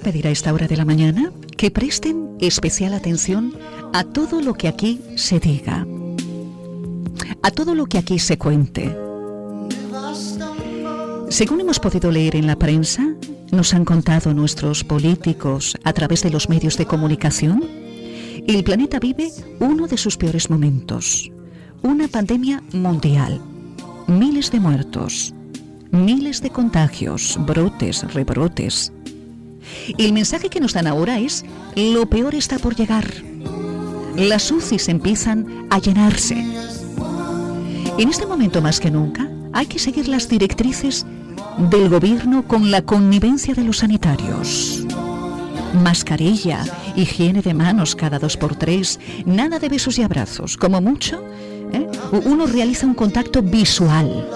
A pedir a esta hora de la mañana que presten especial atención a todo lo que aquí se diga, a todo lo que aquí se cuente. Según hemos podido leer en la prensa, nos han contado nuestros políticos a través de los medios de comunicación, el planeta vive uno de sus peores momentos, una pandemia mundial, miles de muertos, miles de contagios, brotes, rebrotes. El mensaje que nos dan ahora es, lo peor está por llegar. Las UCIs empiezan a llenarse. En este momento más que nunca, hay que seguir las directrices del gobierno con la connivencia de los sanitarios. Mascarilla, higiene de manos cada dos por tres, nada de besos y abrazos. Como mucho, ¿eh? uno realiza un contacto visual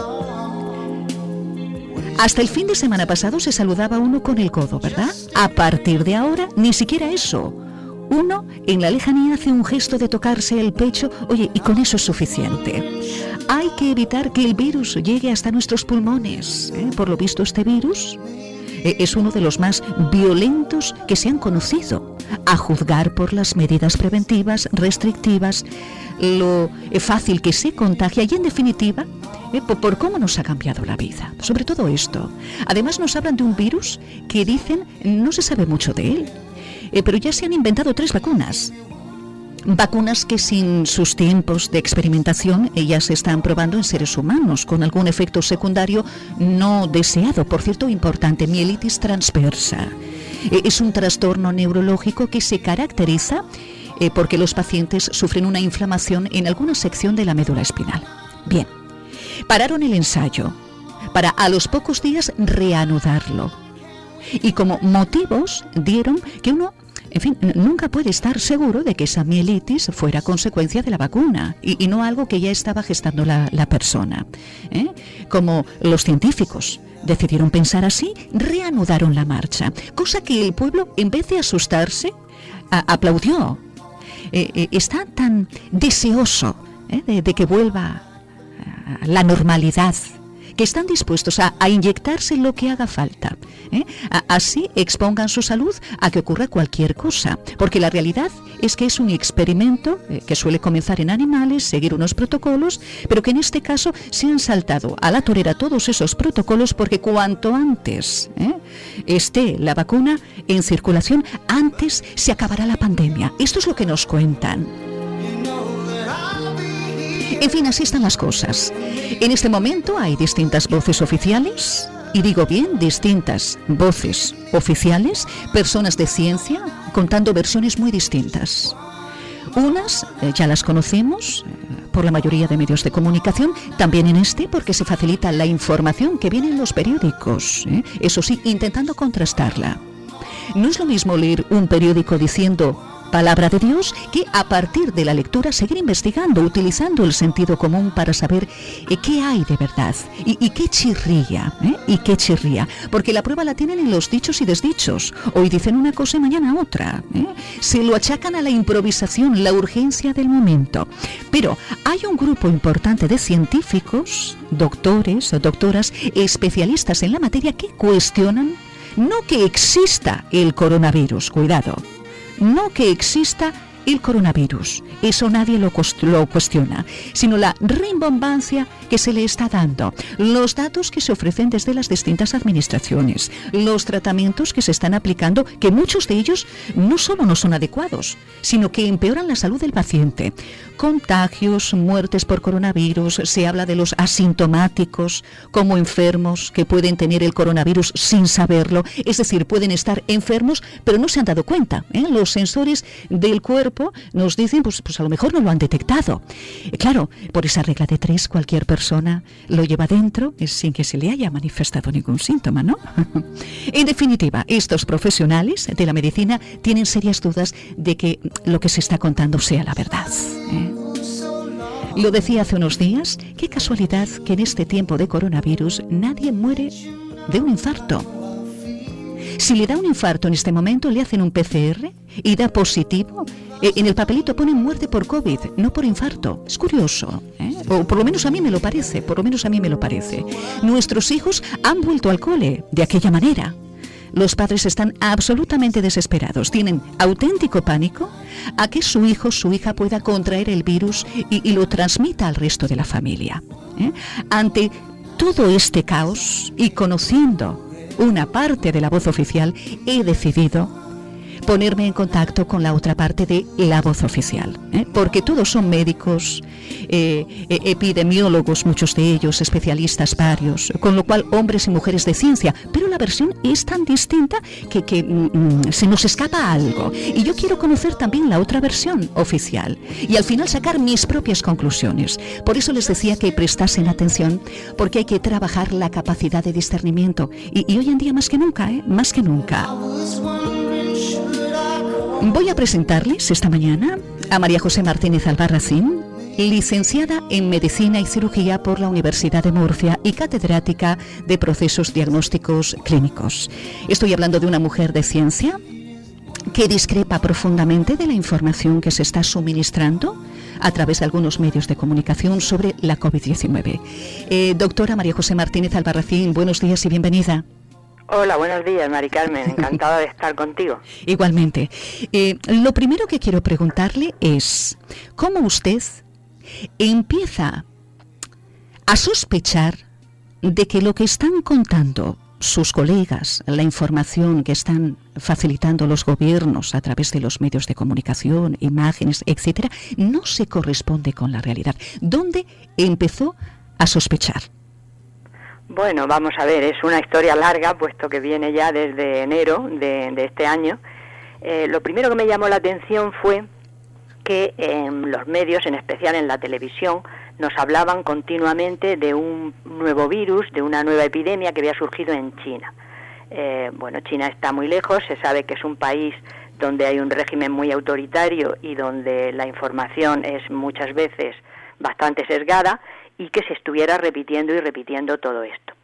hasta el fin de semana pasado se saludaba uno con el codo, ¿verdad? A partir de ahora, ni siquiera eso. Uno en la lejanía hace un gesto de tocarse el pecho, oye, y con eso es suficiente. Hay que evitar que el virus llegue hasta nuestros pulmones. ¿eh? Por lo visto, este virus eh, es uno de los más violentos que se han conocido, a juzgar por las medidas preventivas, restrictivas, lo fácil que se contagia y, en definitiva, ¿eh? por, cómo nos ha cambiado la vida. Sobre todo esto. Además nos hablan de un virus que dicen no se sabe mucho de él, eh, pero ya se han inventado tres vacunas. Vacunas que sin sus tiempos de experimentación ya se están probando en seres humanos con algún efecto secundario no deseado, por cierto importante, mielitis transversa. Eh, es un trastorno neurológico que se caracteriza porque los pacientes sufren una inflamación en alguna sección de la médula espinal. Bien, Pararon el ensayo para a los pocos días reanudarlo. Y como motivos dieron que uno en fin, nunca puede estar seguro de que esa mielitis fuera consecuencia de la vacuna y, no algo que ya estaba gestando la, persona. ¿eh? Como los científicos decidieron pensar así, reanudaron la marcha, cosa que el pueblo, en vez de asustarse, aplaudió. Eh, eh, está tan deseoso de, de que vuelva la normalidad, que están dispuestos a, inyectarse lo que haga falta. ¿eh? así expongan su salud a que ocurra cualquier cosa, porque la realidad es que es un experimento eh, que suele comenzar en animales, seguir unos protocolos, pero que en este caso se han saltado a la torera todos esos protocolos porque cuanto antes ¿eh? esté la vacuna en circulación, antes se acabará la pandemia. Esto es lo que nos cuentan. En fin, así están las cosas. En este momento hay distintas voces oficiales, y digo bien, distintas voces oficiales, personas de ciencia, contando versiones muy distintas. Unas eh, ya las conocemos eh, por la mayoría de medios de comunicación, también en este porque se facilita la información que viene en los periódicos, ¿eh? eso sí, intentando contrastarla. No es lo mismo leer un periódico diciendo palabra de Dios que a partir de la lectura seguir investigando, utilizando el sentido común para saber eh, qué hay de verdad y, qué chirría, ¿eh? y qué chirría, porque la prueba la tienen en los dichos y desdichos. Hoy dicen una cosa y mañana otra. ¿eh? Se lo achacan a la improvisación, la urgencia del momento. Pero hay un grupo importante de científicos, doctores o doctoras, especialistas en la materia que cuestionan no que exista el coronavirus, cuidado, no que exista el coronavirus. Eso nadie lo, cuestiona, sino la rimbombancia que se le está dando, los datos que se ofrecen desde las distintas administraciones, los tratamientos que se están aplicando, que muchos de ellos no solo no son adecuados, sino que empeoran la salud del paciente. Contagios, muertes por coronavirus, se habla de los asintomáticos como enfermos que pueden tener el coronavirus sin saberlo, es decir, pueden estar enfermos pero no se han dado cuenta. ¿eh? Los sensores del cuerpo nos dicen, pues, pues a lo mejor no lo han detectado. Eh, claro, por esa regla de tres, cualquier persona lo lleva dentro sin que se le haya manifestado ningún síntoma, ¿no? en definitiva, estos profesionales de la medicina tienen serias dudas de que lo que se está contando sea la verdad. ¿eh? Lo decía hace unos días, qué casualidad que en este tiempo de coronavirus nadie muere de un infarto. Si le da un infarto en este momento, le hacen un PCR y da positivo. Eh, en el papelito ponen muerte por COVID, no por infarto. Es curioso, ¿eh? o por lo menos a mí me lo parece, por lo menos a mí me lo parece. Nuestros hijos han vuelto al cole de aquella manera. los padres están absolutamente desesperados, tienen auténtico pánico a que su hijo, su hija pueda contraer el virus y, lo transmita al resto de la familia. ¿eh? Ante todo este caos y conociendo una parte de la voz oficial, he decidido ponerme en contacto con la otra parte de la voz oficial, ¿eh? porque todos son médicos, eh, e, epidemiólogos, muchos de ellos, especialistas varios, con lo cual hombres y mujeres de ciencia, pero la versión es tan distinta que, mm, mm, se nos escapa algo. Y yo quiero conocer también la otra versión oficial y al final sacar mis propias conclusiones. Por eso les decía que prestasen atención, porque hay que trabajar la capacidad de discernimiento. Y, hoy en día más que nunca, ¿eh? más que nunca. Voy a presentarles esta mañana a María José Martínez Albarracín, licenciada en Medicina y Cirugía por la Universidad de Murcia y catedrática de Procesos Diagnósticos Clínicos. Estoy hablando de una mujer de ciencia que discrepa profundamente de la información que se está suministrando a través de algunos medios de comunicación sobre la COVID-19. Eh, doctora María José Martínez Albarracín, buenos días y bienvenida. Hola, buenos días, Mari Carmen. Encantada de estar contigo. Igualmente. Eh, lo primero que quiero preguntarle es, ¿cómo usted empieza a sospechar de que lo que están contando sus colegas, la información que están facilitando los gobiernos a través de los medios de comunicación, imágenes, etcétera, no se corresponde con la realidad? ¿Dónde empezó a sospechar? Bueno, vamos a ver, es una historia larga, puesto que viene ya desde enero de, este año. Eh, lo primero que me llamó la atención fue que en los medios, en especial en la televisión, nos hablaban continuamente de un nuevo virus, de una nueva epidemia que había surgido en China. Eh, bueno, China está muy lejos, se sabe que es un país donde hay un régimen muy autoritario y donde la información es muchas veces bastante sesgada y que se estuviera repitiendo y repitiendo todo esto.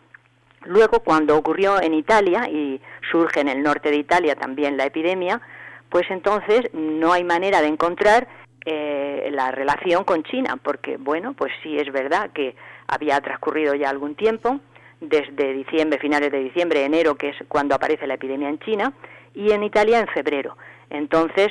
Luego, cuando ocurrió en Italia y surge en el norte de Italia también la epidemia, pues entonces no hay manera de encontrar eh, la relación con China, porque bueno, pues sí es verdad que había transcurrido ya algún tiempo, desde diciembre, finales de diciembre, enero, que es cuando aparece la epidemia en China, y en Italia en febrero. Entonces,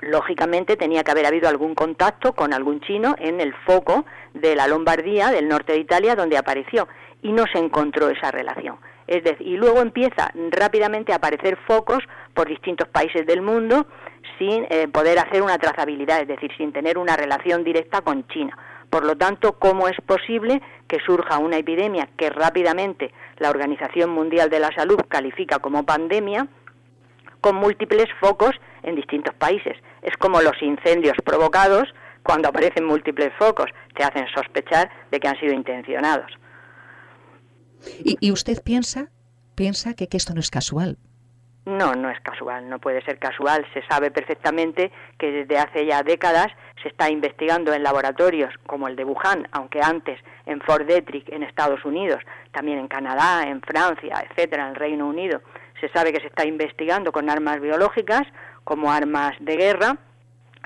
lógicamente tenía que haber habido algún contacto con algún chino en el foco de la Lombardía, del norte de Italia, donde apareció, y no se encontró esa relación. Es decir, y luego empieza rápidamente a aparecer focos por distintos países del mundo sin eh, poder hacer una trazabilidad, es decir, sin tener una relación directa con China. Por lo tanto, ¿cómo es posible que surja una epidemia que rápidamente la Organización Mundial de la Salud califica como pandemia con múltiples focos en distintos países? Es como los incendios provocados cuando aparecen múltiples focos, te hacen sospechar de que han sido intencionados. ¿Y, usted piensa, piensa que, que esto no es casual? No, no es casual, no puede ser casual. Se sabe perfectamente que desde hace ya décadas se está investigando en laboratorios como el de Wuhan, aunque antes en Fort Detrick en Estados Unidos, también en Canadá, en Francia, etcétera, en el Reino Unido. Se sabe que se está investigando con armas biológicas como armas de guerra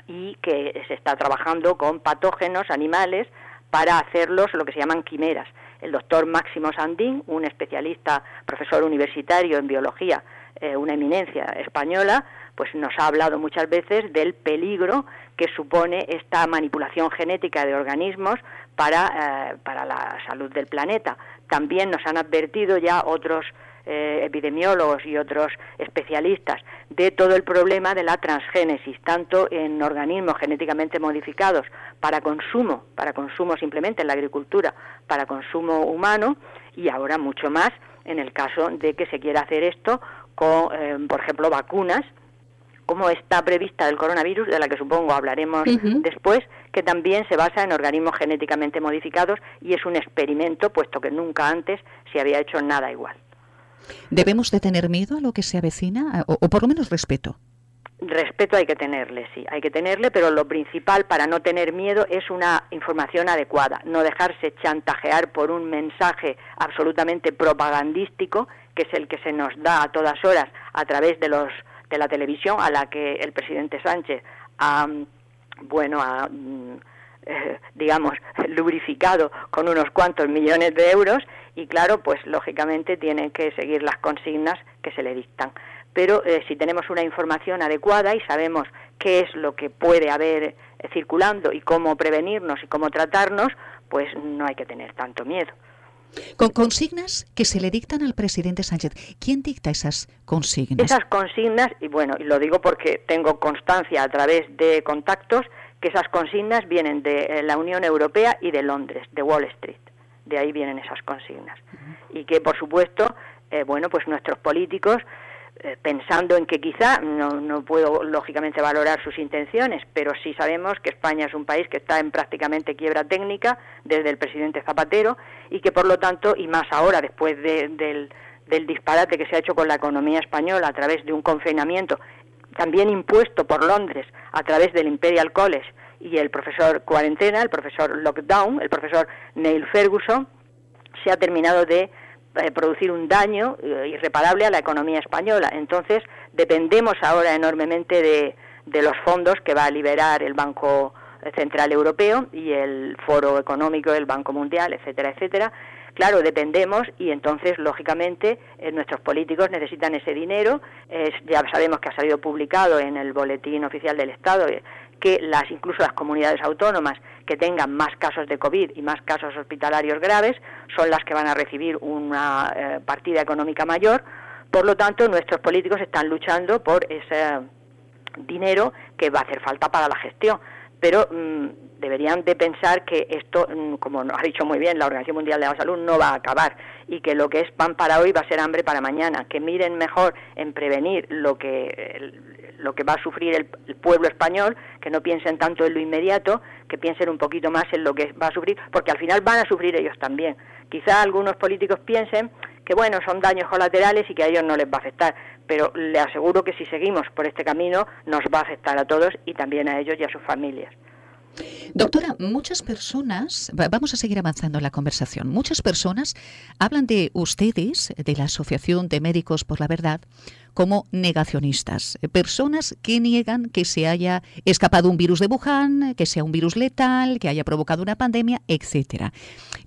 y que se está trabajando con patógenos animales para hacerlos lo que se llaman quimeras. El doctor Máximo Sandín, un especialista, profesor universitario en biología, eh, una eminencia española, pues nos ha hablado muchas veces del peligro que supone esta manipulación genética de organismos para, eh, para la salud del planeta. También nos han advertido ya otros eh, epidemiólogos y otros especialistas de todo el problema de la transgénesis, tanto en organismos genéticamente modificados para consumo, para consumo simplemente en la agricultura, para consumo humano y ahora mucho más en el caso de que se quiera hacer esto con, eh, por ejemplo, vacunas como está prevista el coronavirus, de la que supongo hablaremos después, que también se basa en organismos genéticamente modificados y es un experimento, puesto que nunca antes se había hecho nada igual. ¿Debemos de tener miedo a lo que se avecina o, por lo menos respeto? Respeto hay que tenerle, sí, hay que tenerle, pero lo principal para no tener miedo es una información adecuada, no dejarse chantajear por un mensaje absolutamente propagandístico, que es el que se nos da a todas horas a través de los de la televisión, a la que el presidente Sánchez ha, bueno, ha, mm, eh, digamos, lubrificado con unos cuantos millones de euros y claro, pues lógicamente tienen que seguir las consignas que se le dictan. Pero eh, si tenemos una información adecuada y sabemos qué es lo que puede haber eh, circulando y cómo prevenirnos y cómo tratarnos, pues no hay que tener tanto miedo. Con consignas que se le dictan al presidente Sánchez. ¿Quién dicta esas consignas? Esas consignas, y bueno, y lo digo porque tengo constancia a través de contactos, que esas consignas vienen de eh, la Unión Europea y de Londres, de Wall Street. De ahí vienen esas consignas. Y que, por supuesto, eh, bueno, pues nuestros políticos eh, pensando en que quizá, no, no puedo lógicamente valorar sus intenciones, pero sí sabemos que España es un país que está en prácticamente quiebra técnica desde el presidente Zapatero y que por lo tanto, y más ahora después del, del disparate que se ha hecho con la economía española a través de un confinamiento también impuesto por Londres a través del Imperial College y el profesor cuarentena, el profesor lockdown, el profesor Neil Ferguson, se ha terminado de eh, producir un daño eh, irreparable a la economía española. Entonces, dependemos ahora enormemente de, de los fondos que va a liberar el Banco Central Europeo y el Foro Económico del Banco Mundial, etcétera, etcétera. Claro, dependemos y entonces, lógicamente, eh, nuestros políticos necesitan ese dinero. ya sabemos que ha salido publicado en el Boletín Oficial del Estado que las incluso las comunidades autónomas que tengan más casos de COVID y más casos hospitalarios graves son las que van a recibir una eh, partida económica mayor. Por lo tanto, nuestros políticos están luchando por ese dinero que va a hacer falta para la gestión. Pero mm, deberían de pensar que esto, mm, como nos ha dicho muy bien la Organización Mundial de la Salud, no va a acabar y que lo que es pan para hoy va a ser hambre para mañana. Que miren mejor en prevenir lo que lo que va a sufrir el, pueblo español, que no piensen tanto en lo inmediato, que piensen un poquito más en lo que va a sufrir, porque al final van a sufrir ellos también. Quizá algunos políticos piensen que, bueno, son daños colaterales y que a ellos no les va a afectar, pero le aseguro que si seguimos por este camino nos va a afectar a todos y también a ellos y a sus familias. Doctora, muchas personas, vamos a seguir avanzando en la conversación, muchas personas hablan de ustedes, de la Asociación de Médicos por la Verdad, como negacionistas, personas que niegan que se haya escapado un virus de Wuhan, que sea un virus letal, que haya provocado una pandemia, etcétera.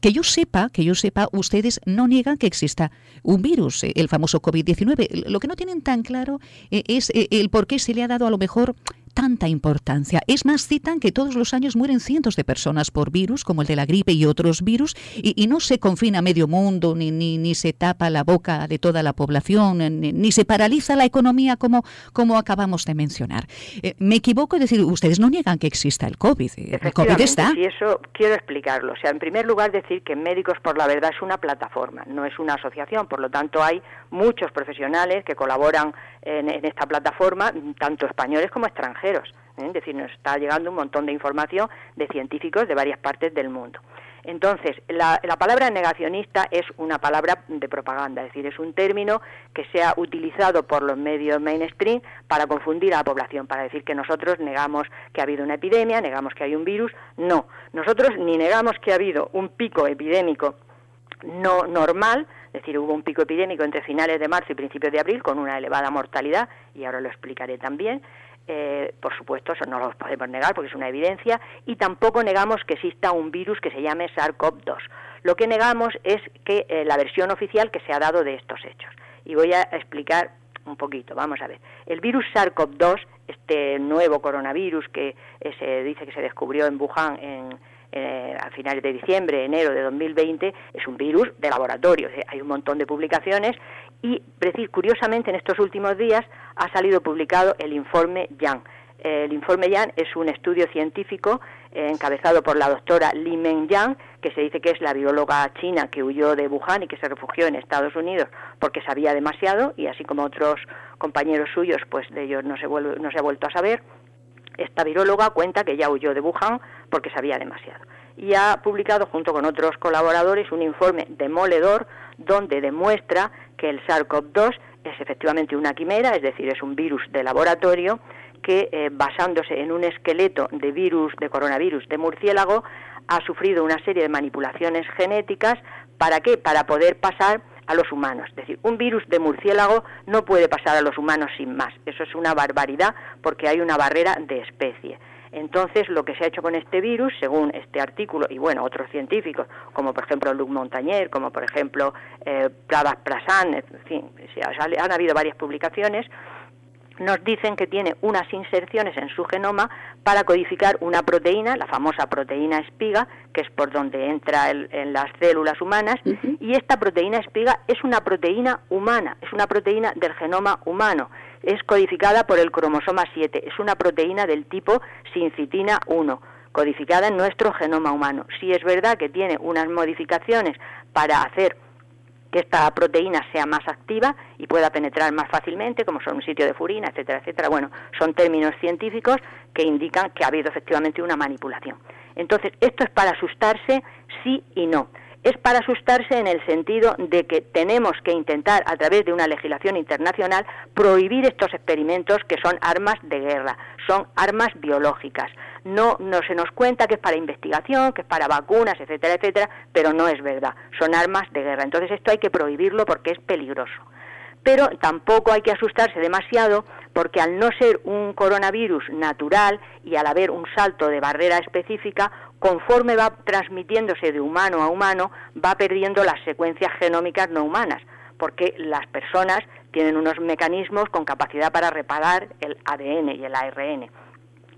Que yo sepa, que yo sepa, ustedes no niegan que exista un virus, el famoso COVID-19. Lo que no tienen tan claro eh, es eh, el por qué se le ha dado a lo mejor tanta importancia. Es más, citan que todos los años mueren cientos de personas por virus, como el de la gripe y otros virus, y, no se confina medio mundo, ni, ni, ni, se tapa la boca de toda la población, ni, se paraliza la economía como, como acabamos de mencionar. Eh, ¿Me equivoco? Es decir, ustedes no niegan que exista el COVID. El COVID está. Y eso quiero explicarlo. O sea, en primer lugar, decir que Médicos por la Verdad es una plataforma, no es una asociación. Por lo tanto, hay muchos profesionales que colaboran en, esta plataforma, tanto españoles como extranjeros. ¿Eh? Es decir, nos está llegando un montón de información de científicos de varias partes del mundo. Entonces, la, palabra negacionista es una palabra de propaganda, es decir, es un término que se ha utilizado por los medios mainstream para confundir a la población, para decir que nosotros negamos que ha habido una epidemia, negamos que hay un virus. No, nosotros ni negamos que ha habido un pico epidémico no normal, es decir, hubo un pico epidémico entre finales de marzo y principios de abril con una elevada mortalidad, y ahora lo explicaré también. Eh, por supuesto, eso no lo podemos negar porque es una evidencia, y tampoco negamos que exista un virus que se llame SARS-CoV-2. Lo que negamos es que eh, la versión oficial que se ha dado de estos hechos. Y voy a explicar un poquito, vamos a ver. El virus SARS-CoV-2, este nuevo coronavirus que eh, se dice que se descubrió en Wuhan en, eh, a finales de diciembre, enero de 2020, es un virus de laboratorio. Hay un montón de publicaciones y, curiosamente, en estos últimos días ha salido publicado el informe Yang. El informe Yang es un estudio científico eh, encabezado por la doctora Li Meng Yang, que se dice que es la bióloga china que huyó de Wuhan y que se refugió en Estados Unidos porque sabía demasiado y así como otros compañeros suyos, pues de ellos no se, no se ha vuelto a saber. Esta viróloga cuenta que ya huyó de Wuhan porque sabía demasiado. Y ha publicado junto con otros colaboradores un informe demoledor donde demuestra que el SARS-CoV-2 es efectivamente una quimera, es decir, es un virus de laboratorio que eh, basándose en un esqueleto de virus de coronavirus de murciélago ha sufrido una serie de manipulaciones genéticas para qué? Para poder pasar a los humanos. Es decir, un virus de murciélago no puede pasar a los humanos sin más. Eso es una barbaridad porque hay una barrera de especie. Entonces, lo que se ha hecho con este virus, según este artículo, y bueno, otros científicos, como por ejemplo Luc Montagnier, como por ejemplo eh, Prabhat Prasan, en fin, han habido varias publicaciones, nos dicen que tiene unas inserciones en su genoma para codificar una proteína, la famosa proteína espiga, que es por donde entra en las células humanas, y esta proteína espiga es una proteína humana, es una proteína del genoma humano, es codificada por el cromosoma 7, es una proteína del tipo sincitina 1 codificada en nuestro genoma humano. Si es verdad que tiene unas modificaciones para hacer que esta proteína sea más activa y pueda penetrar más fácilmente, como son un sitio de furina, etcétera, etcétera. Bueno, son términos científicos que indican que ha habido efectivamente una manipulación. Entonces, esto es para asustarse sí y no. Es para asustarse en el sentido de que tenemos que intentar, a través de una legislación internacional, prohibir estos experimentos que son armas de guerra, son armas biológicas no, no se nos cuenta que es para investigación, que es para vacunas, etcétera, etcétera, pero no es verdad, son armas de guerra. Entonces esto hay que prohibirlo porque es peligroso. Pero tampoco hay que asustarse demasiado porque al no ser un coronavirus natural y al haber un salto de barrera específica, conforme va transmitiéndose de humano a humano, va perdiendo las secuencias genómicas no humanas, porque las personas tienen unos mecanismos con capacidad para reparar el ADN y el ARN.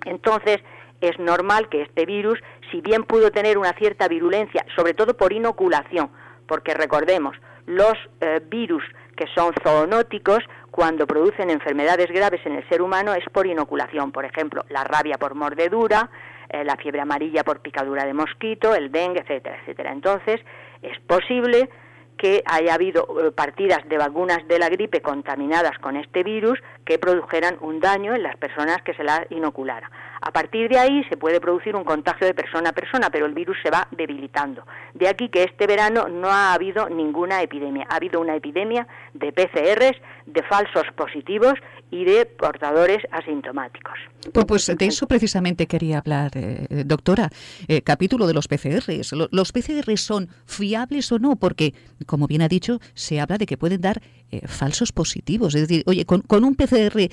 Entonces, es normal que este virus, si bien pudo tener una cierta virulencia, sobre todo por inoculación, porque recordemos, los eh, virus que son zoonóticos, cuando producen enfermedades graves en el ser humano, es por inoculación. Por ejemplo, la rabia por mordedura, eh, la fiebre amarilla por picadura de mosquito, el dengue, etcétera, etcétera. Entonces, es posible que haya habido eh, partidas de vacunas de la gripe contaminadas con este virus que produjeran un daño en las personas que se la inocularan. A partir de ahí se puede producir un contagio de persona a persona, pero el virus se va debilitando. De aquí que este verano no ha habido ninguna epidemia. Ha habido una epidemia de PCRs, de falsos positivos y de portadores asintomáticos. Pues, pues de eso precisamente quería hablar, eh, doctora. Eh, capítulo de los PCRs. ¿Los PCRs son fiables o no? Porque, como bien ha dicho, se habla de que pueden dar eh, falsos positivos. Es decir, oye, con, un PCR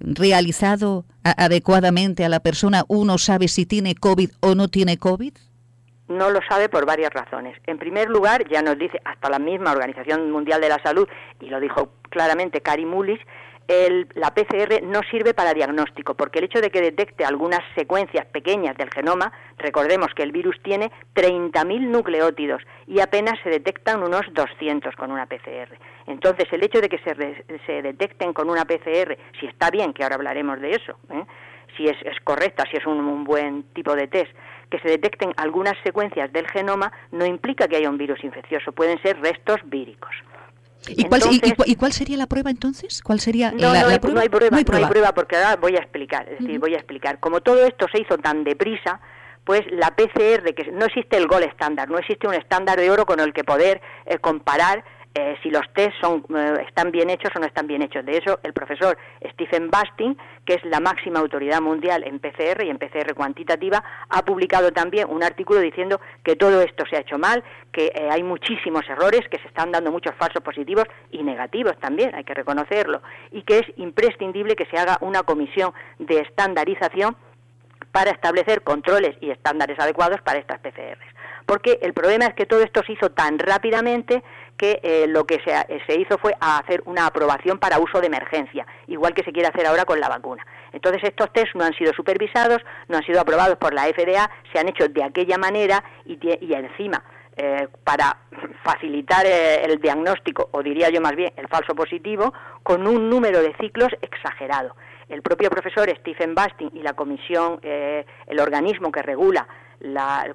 realizado adecuadamente a la persona, ¿uno sabe si tiene COVID o no tiene COVID? No lo sabe por varias razones. En primer lugar, ya nos dice hasta la misma Organización Mundial de la Salud, y lo dijo claramente Cari Mullis, la PCR no sirve para diagnóstico, porque el hecho de que detecte algunas secuencias pequeñas del genoma, recordemos que el virus tiene 30.000 nucleótidos y apenas se detectan unos 200 con una PCR. Entonces, el hecho de que se, detecten con una PCR, si está bien, que ahora hablaremos de eso, ¿eh? si es, correcta, si es un buen tipo de test, que se detecten algunas secuencias del genoma, no implica que haya un virus infeccioso, pueden ser restos víricos. ¿Y, cuál, y, cuál, sería la prueba entonces? ¿Cuál sería no, la, no, hay, prueba? No hay prueba, no hay prueba, porque ahora voy a explicar. Es decir, voy a explicar. Como todo esto se hizo tan deprisa, pues la PCR, que no existe el gol estándar, no existe un estándar de oro con el que poder eh, comparar eh, si los test son, eh, están bien hechos o no están bien hechos. De eso, el profesor Stephen Basting, que es la máxima autoridad mundial en PCR y en PCR cuantitativa, ha publicado también un artículo diciendo que todo esto se ha hecho mal, que eh, hay muchísimos errores, que se están dando muchos falsos positivos y negativos también, hay que reconocerlo, y que es imprescindible que se haga una comisión de estandarización para establecer controles y estándares adecuados para estas PCRs. Porque el problema es que todo esto se hizo tan rápidamente que eh, lo que se, se, hizo fue hacer una aprobación para uso de emergencia, igual que se quiere hacer ahora con la vacuna. Entonces estos test no han sido supervisados, no han sido aprobados por la FDA, se han hecho de aquella manera y, y encima eh, para facilitar eh, el diagnóstico, o diría yo más bien el falso positivo, con un número de ciclos exagerado. El propio profesor Stephen Basting y la comisión, el organismo que regula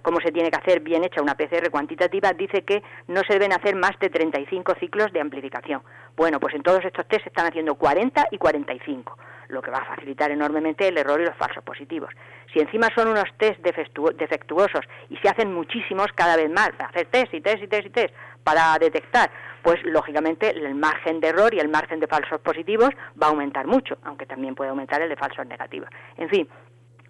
cómo se tiene que hacer bien hecha una PCR cuantitativa, dice que no se deben hacer más de 35 ciclos de amplificación. Bueno, pues en todos estos test se están haciendo 40 y 45, lo que va a facilitar enormemente el error y los falsos positivos. Si encima son unos test defectuosos y se hacen muchísimos cada vez más, hacer test y test y test y test para detectar, pues lógicamente el margen de error y el margen de falsos positivos va a aumentar mucho, aunque también puede aumentar el de falsos negativos. En fin,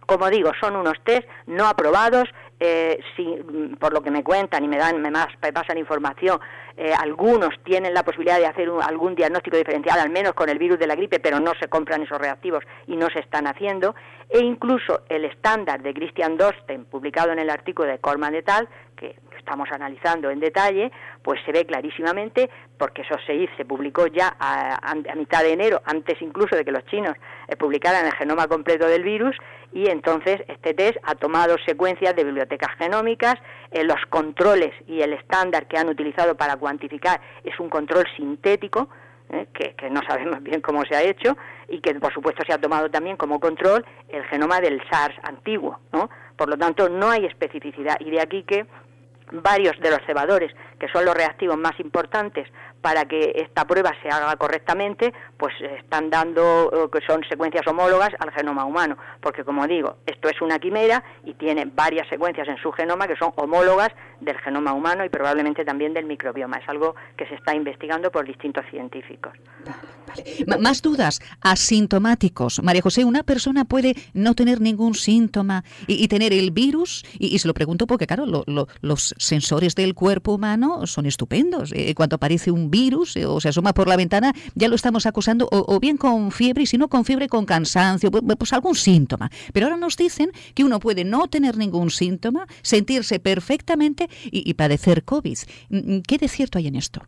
como digo, son unos test no aprobados eh, si, mm, por lo que me cuentan y me dan, me, más, pasan información, eh, algunos tienen la posibilidad de hacer algún diagnóstico diferencial, al menos con el virus de la gripe, pero no se compran esos reactivos y no se están haciendo. E incluso el estándar de Christian Dosten, publicado en el artículo de Corman de Tal, que estamos analizando en detalle, pues se ve clarísimamente, porque eso se, se publicó ya a, mitad de enero, antes incluso de que los chinos eh, publicaran el genoma completo del virus, y entonces este test ha tomado secuencias de bibliotecas genómicas, eh, los controles y el estándar que han utilizado para cuantificar es un control sintético, eh, que, que, no sabemos bien cómo se ha hecho y que por supuesto se ha tomado también como control el genoma del SARS antiguo, ¿no? Por lo tanto no hay especificidad y de aquí que varios de los cebadores, que son los reactivos más importantes para que esta prueba se haga correctamente, pues están dando eh, que son secuencias homólogas al genoma humano, porque como digo, esto es una quimera y tiene varias secuencias en su genoma que son homólogas del genoma humano y probablemente también del microbioma. Es algo que se está investigando por distintos científicos. Más dudas, asintomáticos. María José, ¿una persona puede no tener ningún síntoma y, tener el virus? Y, se lo pregunto porque, claro, los sensores del cuerpo humano son estupendos. Eh, cuando aparece un virus eh, o se asoma por la ventana, ya lo estamos acusando o, bien con fiebre, y si no con fiebre, con cansancio, pues, pues algún síntoma. Pero ahora nos dicen que uno puede no tener ningún síntoma, sentirse perfectamente y, y padecer COVID. Mm, mm, ¿Qué de cierto hay en esto?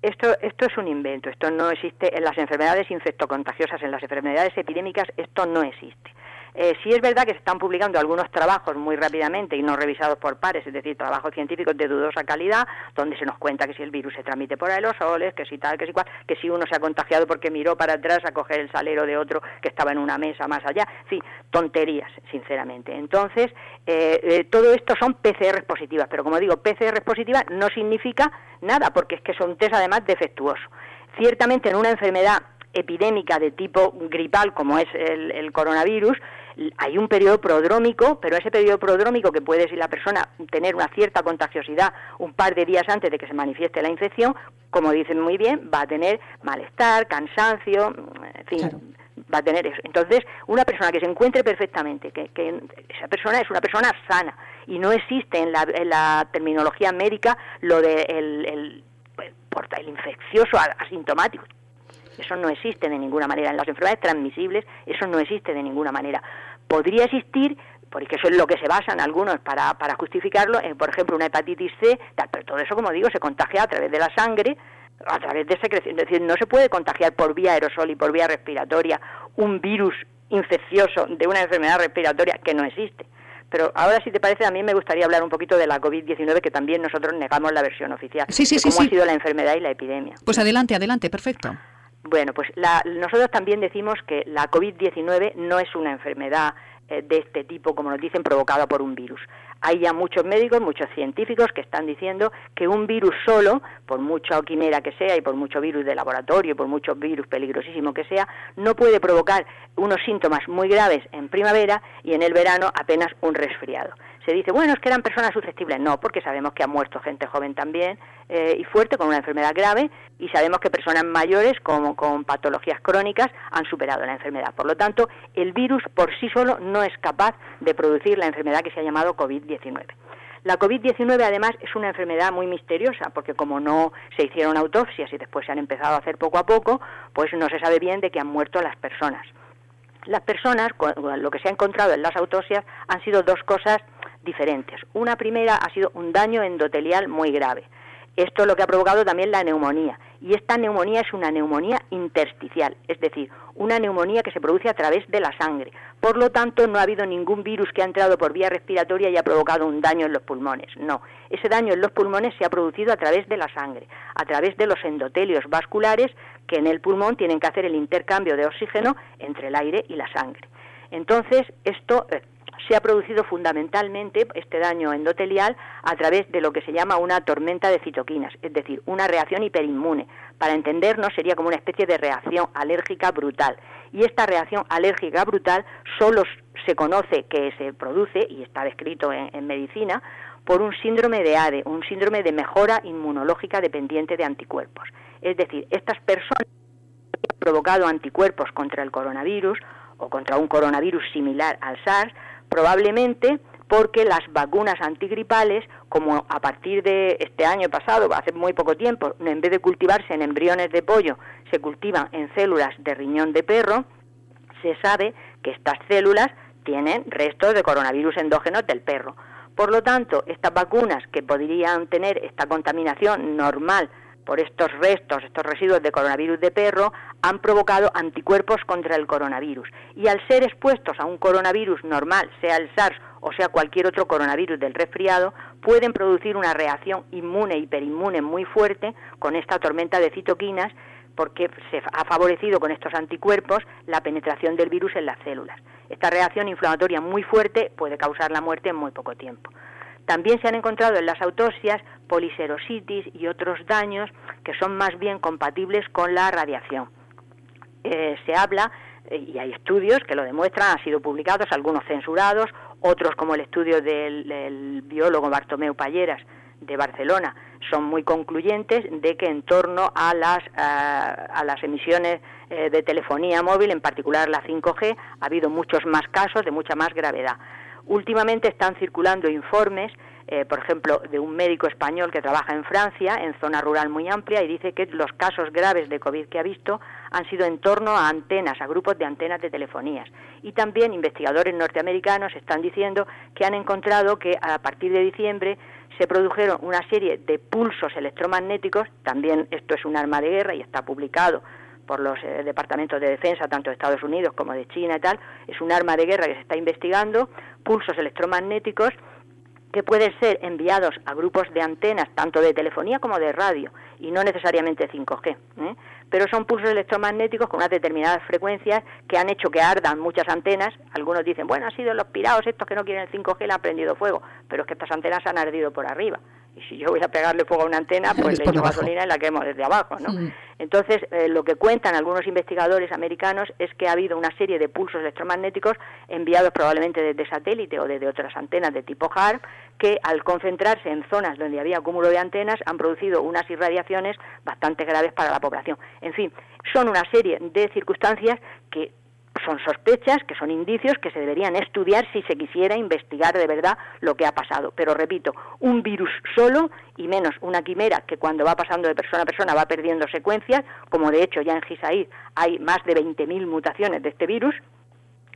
Esto, esto es un invento, esto no existe en las enfermedades infectocontagiosas, en las enfermedades epidémicas, esto no existe. Eh, sí es verdad que se están publicando algunos trabajos muy rápidamente y no revisados por pares, es decir, trabajos científicos de dudosa calidad, donde se nos cuenta que si el virus se transmite por aerosoles, que si tal, que si cual, que si uno se ha contagiado porque miró para atrás a coger el salero de otro que estaba en una mesa más allá. Sí, tonterías, sinceramente. Entonces, eh, eh, todo esto son PCR positivas, pero como digo, PCR positiva no significa nada, porque es que son test además defectuosos. Ciertamente en una enfermedad epidémica de tipo gripal como es el coronavirus, hay un periodo prodrómico, pero ese periodo prodrómico que puede, si la persona tener una cierta contagiosidad un par de días antes de que se manifieste la infección, como dicen muy bien, va a tener malestar, cansancio, en fin. Va a tener eso. Entonces, una persona que se encuentre perfectamente, que, esa persona es una persona sana y no existe en la, terminología médica lo de el, el, el infeccioso asintomático. Eso no existe de ninguna manera. En las enfermedades transmisibles eso no existe de ninguna manera podría existir porque eso es lo que se basan algunos para, para justificarlo, en, por ejemplo, una hepatitis C, pero todo eso, como digo, se contagia a través de la sangre, a través de secreción. Es decir, no se puede contagiar por vía aerosol y por vía respiratoria un virus infeccioso de una enfermedad respiratoria que no existe. Pero ahora, si te parece, a mí me gustaría hablar un poquito de la COVID-19, que también nosotros negamos la versión oficial. Sí, sí, sí, cómo ha sido la enfermedad y la epidemia. Pues adelante, adelante, perfecto. Bueno, pues nosotros también decimos que la COVID-19 no es una enfermedad eh, de este tipo, como nos dicen, provocada por un virus. Hay ya muchos médicos, muchos científicos que están diciendo que un virus solo, por mucha quimera que sea y por mucho virus de laboratorio, por mucho virus peligrosísimo que sea, no puede provocar unos síntomas muy graves en primavera y en el verano apenas un resfriado se dice, bueno, es que eran personas susceptibles. No, porque sabemos que ha muerto gente joven también eh, y fuerte con una enfermedad grave y sabemos que personas mayores como con patologías crónicas han superado la enfermedad. Por lo tanto, el virus por sí solo no es capaz de producir la enfermedad que se ha llamado COVID-19. La COVID-19 además es una enfermedad muy misteriosa porque como no se hicieron autopsias y después se han empezado a hacer poco a poco, pues no se sabe bien de qué han muerto las personas. Las personas, lo que se ha encontrado en las autopsias han sido dos cosas diferentes. Una primera ha sido un daño endotelial muy grave. Esto es lo que ha provocado también la neumonía. Y esta neumonía es una neumonía intersticial, es decir, una neumonía que se produce a través de la sangre. Por lo tanto, no ha habido ningún virus que ha entrado por vía respiratoria y ha provocado un daño en los pulmones. No, ese daño en los pulmones se ha producido a través de la sangre, a través de los endotelios vasculares que en el pulmón tienen que hacer el intercambio de oxígeno entre el aire y la sangre. Entonces, esto eh, se ha producido fundamentalmente este daño endotelial a través de lo que se llama una tormenta de citoquinas, es decir, una reacción hiperinmune. Para entendernos sería como una especie de reacción alérgica brutal. Y esta reacción alérgica brutal solo se conoce que se produce, y está descrito en, medicina, por un síndrome de ADE, un síndrome de mejora inmunológica dependiente de anticuerpos. Es decir, estas personas han provocado anticuerpos contra el coronavirus o contra un coronavirus similar al SARS, probablemente porque las vacunas antigripales, como a partir de este año pasado, hace muy poco tiempo, en vez de cultivarse en embriones de pollo, se cultivan en células de riñón de perro, se sabe que estas células tienen restos de coronavirus endógenos del perro. Por lo tanto, estas vacunas que podrían tener esta contaminación normal por estos restos, estos residuos de coronavirus de perro, han provocado anticuerpos contra el coronavirus. Y al ser expuestos a un coronavirus normal, sea el SARS o sea cualquier otro coronavirus del resfriado, pueden producir una reacción inmune, hiperinmune muy fuerte con esta tormenta de citoquinas porque se ha favorecido con estos anticuerpos la penetración del virus en las células. Esta reacción inflamatoria muy fuerte puede causar la muerte en muy poco tiempo. También se han encontrado en las autopsias poliserositis y otros daños que son más bien compatibles con la radiación. Eh, se habla, eh, y hay estudios que lo demuestran, han sido publicados, algunos censurados, otros como el estudio del, biólogo Bartomeu Palleras de Barcelona, son muy concluyentes de que en torno a las, a las emisiones eh, de telefonía móvil, en particular la 5G, ha habido muchos más casos de mucha más gravedad. Últimamente están circulando informes, eh, por ejemplo, de un médico español que trabaja en Francia, en zona rural muy amplia, y dice que los casos graves de COVID que ha visto han sido en torno a antenas, a grupos de antenas de telefonías. Y también investigadores norteamericanos están diciendo que han encontrado que a partir de diciembre se produjeron una serie de pulsos electromagnéticos, también esto es un arma de guerra y está publicado por los eh, departamentos de defensa, tanto de Estados Unidos como de China y tal, es un arma de guerra que se está investigando, pulsos electromagnéticos que pueden ser enviados a grupos de antenas, tanto de telefonía como de radio, y no necesariamente 5G. ¿eh? Pero son pulsos electromagnéticos con unas determinadas frecuencias que han hecho que ardan muchas antenas. Algunos dicen, bueno, han sido los pirados estos que no quieren el 5G, le han prendido fuego, pero es que estas antenas han ardido por arriba y si yo voy a pegarle fuego a una antena, pues le echo gasolina y la quemo desde abajo, ¿no? Mm. Entonces, eh, lo que cuentan algunos investigadores americanos es que ha habido una serie de pulsos electromagnéticos enviados probablemente desde satélite o desde otras antenas de tipo HARP, que al concentrarse en zonas donde había acúmulo de antenas han producido unas irradiaciones bastante graves para la población. En fin, son una serie de circunstancias que son sospechas, que son indicios que se deberían estudiar si se quisiera investigar de verdad lo que ha pasado. Pero repito, un virus solo y menos una quimera que cuando va pasando de persona a persona va perdiendo secuencias, como de hecho ya en Gisaid hay más de 20.000 mutaciones de este virus,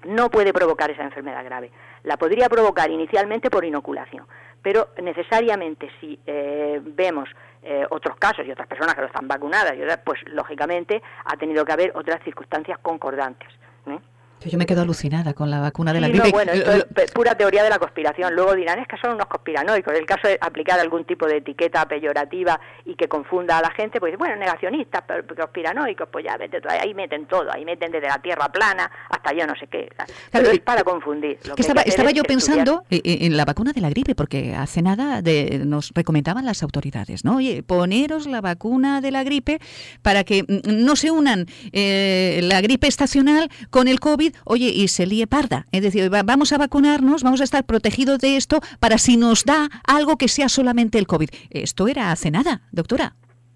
no puede provocar esa enfermedad grave. La podría provocar inicialmente por inoculación, pero necesariamente si eh, vemos eh, otros casos y otras personas que lo están vacunadas, pues lógicamente ha tenido que haber otras circunstancias concordantes. ¿Eh? Yo me quedo alucinada con la vacuna de la gripe. bueno, esto es pura teoría de la conspiración. Luego dirán, es que son unos conspiranoicos. El caso de aplicar algún tipo de etiqueta peyorativa y que confunda a la gente, pues bueno, negacionistas, conspiranoicos, pues ya vete, ahí meten todo, ahí meten desde la tierra plana hasta yo no sé qué. Pero es para confundir. estaba, estaba yo pensando en la vacuna de la gripe, porque hace nada de, nos recomendaban las autoridades, ¿no? Oye, poneros la vacuna de la gripe para que mm, no se unan eh, la gripe estacional con el COVID oye, y se líe parda. Es decir, vamos a vacunarnos, vamos a estar protegidos de esto para si nos da algo que sea solamente el COVID. Esto era hace nada, doctora.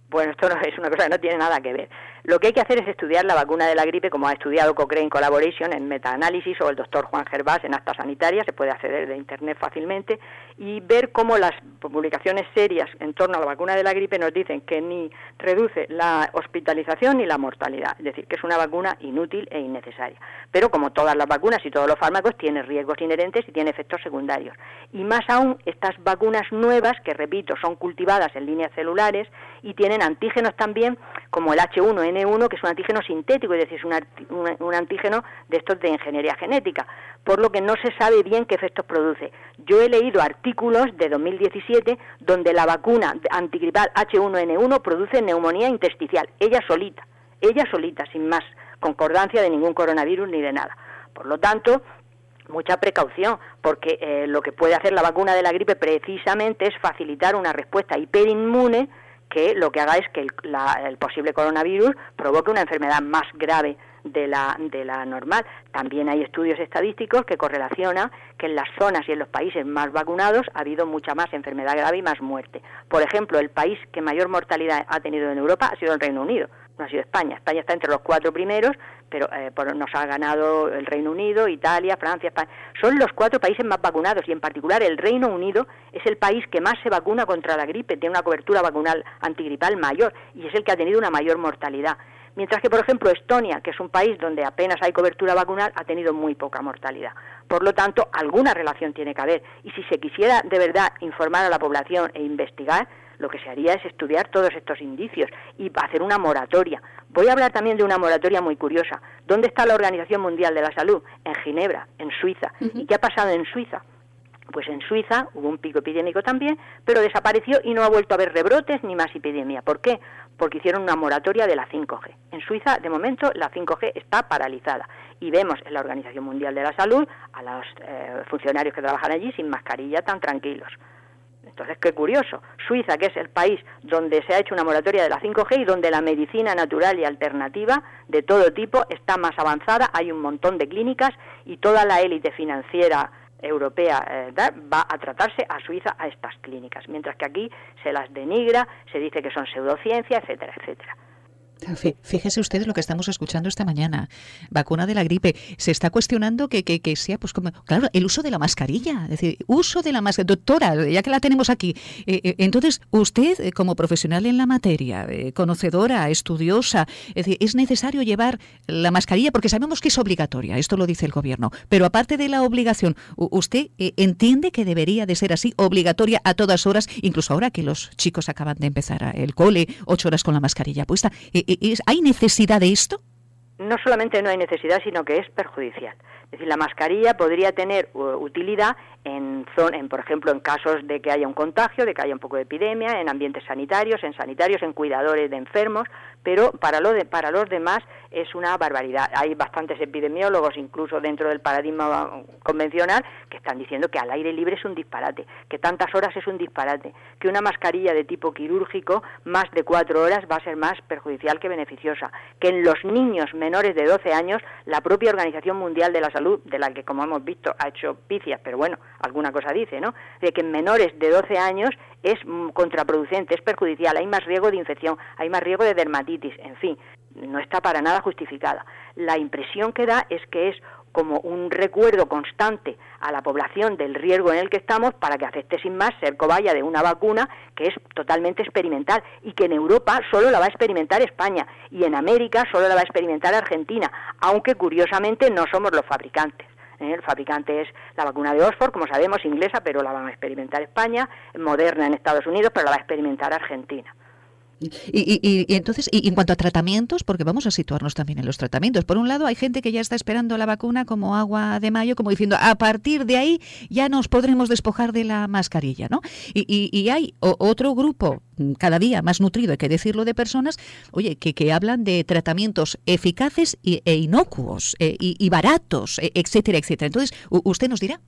Bueno, esto no es una cosa que no tiene nada que ver. Lo que hay que hacer es estudiar la vacuna de la gripe, como ha estudiado Cochrane Collaboration en metaanálisis o el doctor Juan Gervás en actas sanitarias, se puede acceder de Internet fácilmente, y ver cómo las publicaciones serias en torno a la vacuna de la gripe nos dicen que ni reduce la hospitalización ni la mortalidad, es decir, que es una vacuna inútil e innecesaria. Pero como todas las vacunas y todos los fármacos, tiene riesgos inherentes y tiene efectos secundarios. Y más aún, estas vacunas nuevas, que repito, son cultivadas en líneas celulares y tienen antígenos también, como el H1N1, que es un antígeno sintético, es decir, es un, antígeno de estos de ingeniería genética, por lo que no se sabe bien qué efectos produce. Yo he leído artículos de 2017 donde la vacuna antigripal H1N1 produce neumonía intersticial, ella solita, ella solita, sin más concordancia de ningún coronavirus ni de nada. Por lo tanto, mucha precaución, porque eh, lo que puede hacer la vacuna de la gripe precisamente es facilitar una respuesta hiperinmune que lo que haga es que el, posible coronavirus provoque una enfermedad más grave de la, de la normal. También hay estudios estadísticos que correlacionan que en las zonas y en los países más vacunados ha habido mucha más enfermedad grave y más muerte. Por ejemplo, el país que mayor mortalidad ha tenido en Europa ha sido el Reino Unido, no ha sido España. España está entre los cuatro primeros, pero eh, nos ha ganado el Reino Unido, Italia, Francia, España. Son los cuatro países más vacunados y en particular el Reino Unido es el país que más se vacuna contra la gripe, tiene una cobertura vacunal antigripal mayor y es el que ha tenido una mayor mortalidad. Mientras que, por ejemplo, Estonia, que es un país donde apenas hay cobertura vacunal, ha tenido muy poca mortalidad. Por lo tanto, alguna relación tiene que haber. Y si se quisiera de verdad informar a la población e investigar, lo que se haría es estudiar todos estos indicios y hacer una moratoria. Voy a hablar también de una moratoria muy curiosa. ¿Dónde está la Organización Mundial de la Salud? En Ginebra, en Suiza. ¿Y qué ha pasado en Suiza? Pues en Suiza hubo un pico epidémico también, pero desapareció y no ha vuelto a haber rebrotes ni más epidemia. ¿Por qué? Porque hicieron una moratoria de la 5G. En Suiza, de momento, la 5G está paralizada. Y vemos en la Organización Mundial de la Salud a los eh, funcionarios que trabajan allí sin mascarilla tan tranquilos. Entonces, qué curioso. Suiza, que es el país donde se ha hecho una moratoria de la 5G y donde la medicina natural y alternativa de todo tipo está más avanzada, hay un montón de clínicas y toda la élite financiera europea eh, va a tratarse a Suiza a estas clínicas, mientras que aquí se las denigra, se dice que son pseudociencia, etcétera, etcétera. Fíjese ustedes lo que estamos escuchando esta mañana. Vacuna de la gripe. Se está cuestionando que, que, sea, pues como, claro, el uso de la mascarilla. Es decir, uso de la mascarilla. Doctora, ya que la tenemos aquí, eh, eh, entonces usted, eh, como profesional en la materia, conocedora, estudiosa, es decir, es necesario llevar la mascarilla porque sabemos que es obligatoria, esto lo dice el gobierno. Pero aparte de la obligación, ¿usted entiende que debería de ser así, obligatoria a todas horas, incluso ahora que los chicos acaban de empezar el cole, ocho horas con la mascarilla puesta? ¿Hay necesidad de esto? No solamente no hay necesidad, sino que es perjudicial. Es decir, la mascarilla podría tener utilidad en, en, por ejemplo, en casos de que haya un contagio, de que haya un poco de epidemia, en ambientes sanitarios, en sanitarios, en cuidadores de enfermos, pero para, lo de, para los demás es una barbaridad. Hay bastantes epidemiólogos, incluso dentro del paradigma convencional, que están diciendo que al aire libre es un disparate, que tantas horas es un disparate, que una mascarilla de tipo quirúrgico más de cuatro horas va a ser más perjudicial que beneficiosa, que en los niños menores de 12 años la propia Organización Mundial de la Salud, de la que como hemos visto ha hecho picias, pero bueno, alguna cosa dice, ¿no? De que en menores de 12 años es mm, contraproducente, es perjudicial, hay más riesgo de infección, hay más riesgo de dermatitis, en fin, no está para nada justificada. La impresión que da es que es como un recuerdo constante a la población del riesgo en el que estamos para que acepte sin más ser cobaya de una vacuna que es totalmente experimental y que en Europa solo la va a experimentar España y en América solo la va a experimentar Argentina, aunque curiosamente no somos los fabricantes. ¿eh? El fabricante es la vacuna de Oxford, como sabemos, inglesa, pero la van a experimentar España, Moderna en Estados Unidos, pero la va a experimentar Argentina. Y, entonces, y en cuanto a tratamientos, porque vamos a situarnos también en los tratamientos. Por un lado, hay gente que ya está esperando la vacuna como agua de mayo, como diciendo, a partir de ahí ya nos podremos despojar de la mascarilla, ¿no? Y, hay otro grupo mm, cada día más nutrido, hay que decirlo, de personas, oye, que, que hablan de tratamientos eficaces e inocuos eh, y, baratos, e, etcétera, etcétera. Entonces, ¿usted nos dirá?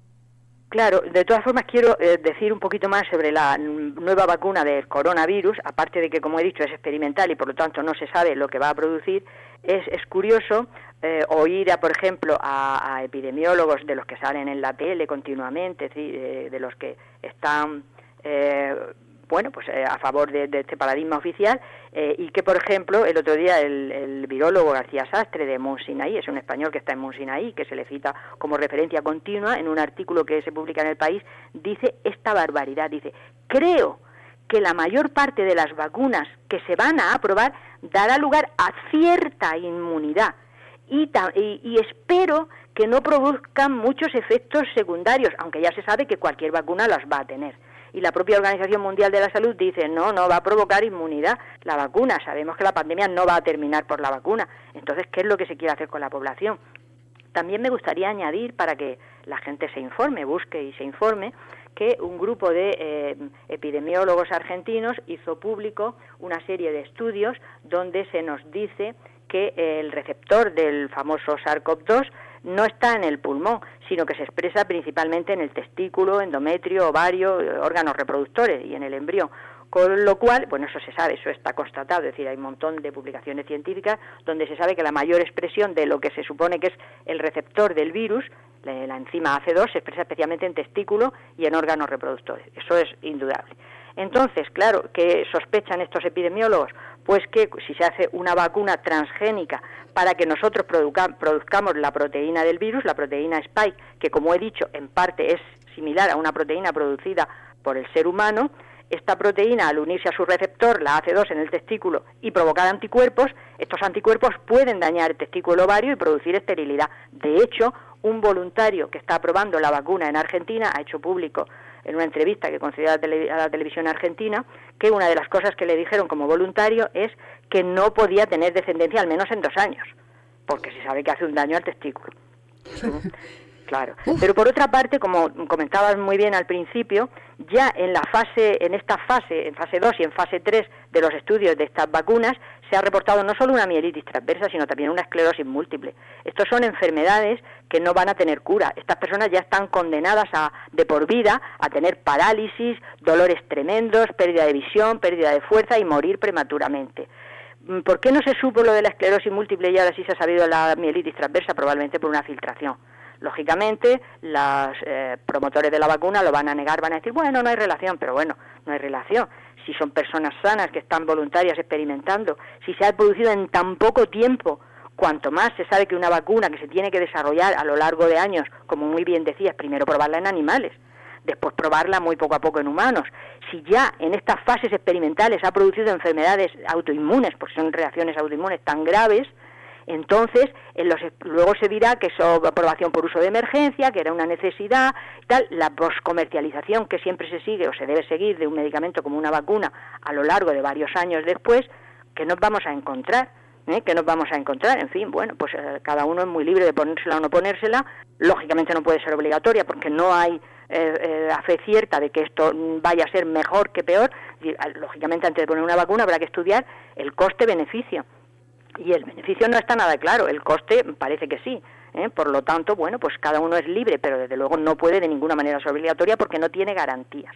Claro, de todas formas quiero eh, decir un poquito más sobre la nueva vacuna del coronavirus, aparte de que, como he dicho, es experimental y por lo tanto no se sabe lo que va a producir, es, es curioso eh, oír, a, por ejemplo, a, epidemiólogos de los que salen en la tele continuamente, de, de los que están eh, bueno, pues eh, a favor de, este paradigma oficial eh, y que, por ejemplo, el otro día el, el virólogo García Sastre de Monsinaí, es un español que está en Monsinaí, que se le cita como referencia continua en un artículo que se publica en el país, dice esta barbaridad, dice, creo que la mayor parte de las vacunas que se van a aprobar dará lugar a cierta inmunidad y, y espero que no produzcan muchos efectos secundarios, aunque ya se sabe que cualquier vacuna las va a tener y la propia Organización Mundial de la Salud dice, no, no va a provocar inmunidad la vacuna, sabemos que la pandemia no va a terminar por la vacuna, entonces, ¿qué es lo que se quiere hacer con la población? También me gustaría añadir, para que la gente se informe, busque y se informe, que un grupo de eh, epidemiólogos argentinos hizo público una serie de estudios donde se nos dice que el receptor del famoso SARS-CoV-2 no está en el pulmón, sino que se expresa principalmente en el testículo, endometrio, ovario, eh, órganos reproductores y en el embrión. Con lo cual, bueno, eso se sabe, eso está constatado, es decir, hay un montón de publicaciones científicas donde se sabe que la mayor expresión de lo que se supone que es el receptor del virus, la enzima AC2, se expresa especialmente en testículo y en órganos reproductores. Eso es indudable. Entonces, claro, ¿qué sospechan estos epidemiólogos? pues que si se hace una vacuna transgénica para que nosotros produzcamos la proteína del virus, la proteína spike, que como he dicho, en parte es similar a una proteína producida por el ser humano, esta proteína, al unirse a su receptor, la AC2 en el testículo y provocar anticuerpos, estos anticuerpos pueden dañar el testículo ovario y producir esterilidad. De hecho, un voluntario que está probando la vacuna en Argentina ha hecho público en una entrevista que concedió a la, televisión argentina que una de las cosas que le dijeron como voluntario es que no podía tener descendencia al menos en dos años, porque se sabe que hace un daño al testículo. Claro. Pero por otra parte, como comentabas muy bien al principio, ya en la fase, en esta fase, en fase 2 y en fase 3 de los estudios de estas vacunas, se ha reportado no solo una mielitis transversa, sino también una esclerosis múltiple. Estos son enfermedades que no van a tener cura. Estas personas ya están condenadas a, de por vida a tener parálisis, dolores tremendos, pérdida de visión, pérdida de fuerza y morir prematuramente. ¿Por qué no se supo lo de la esclerosis múltiple y ahora sí se ha sabido la mielitis transversa? Probablemente por una filtración Lógicamente, los eh, promotores de la vacuna lo van a negar, van a decir, bueno, no hay relación, pero bueno, no hay relación. Si son personas sanas que están voluntarias experimentando, si se ha producido en tan poco tiempo, cuanto más se sabe que una vacuna que se tiene que desarrollar a lo largo de años, como muy bien decías, primero probarla en animales, después probarla muy poco a poco en humanos. Si ya en estas fases experimentales ha producido enfermedades autoinmunes, porque son reacciones autoinmunes tan graves, entonces, en los, luego se dirá que es aprobación por uso de emergencia, que era una necesidad, tal, la poscomercialización que siempre se sigue o se debe seguir de un medicamento como una vacuna a lo largo de varios años después, que nos vamos a encontrar. ¿eh? que nos vamos a encontrar. En fin, bueno, pues eh, cada uno es muy libre de ponérsela o no ponérsela. Lógicamente no puede ser obligatoria porque no hay eh, fe cierta de que esto vaya a ser mejor que peor. Lógicamente antes de poner una vacuna habrá que estudiar el coste-beneficio y el beneficio no está nada claro, el coste parece que sí. ¿eh? Por lo tanto, bueno, pues cada uno es libre, pero desde luego no puede de ninguna manera ser obligatoria porque no tiene garantías.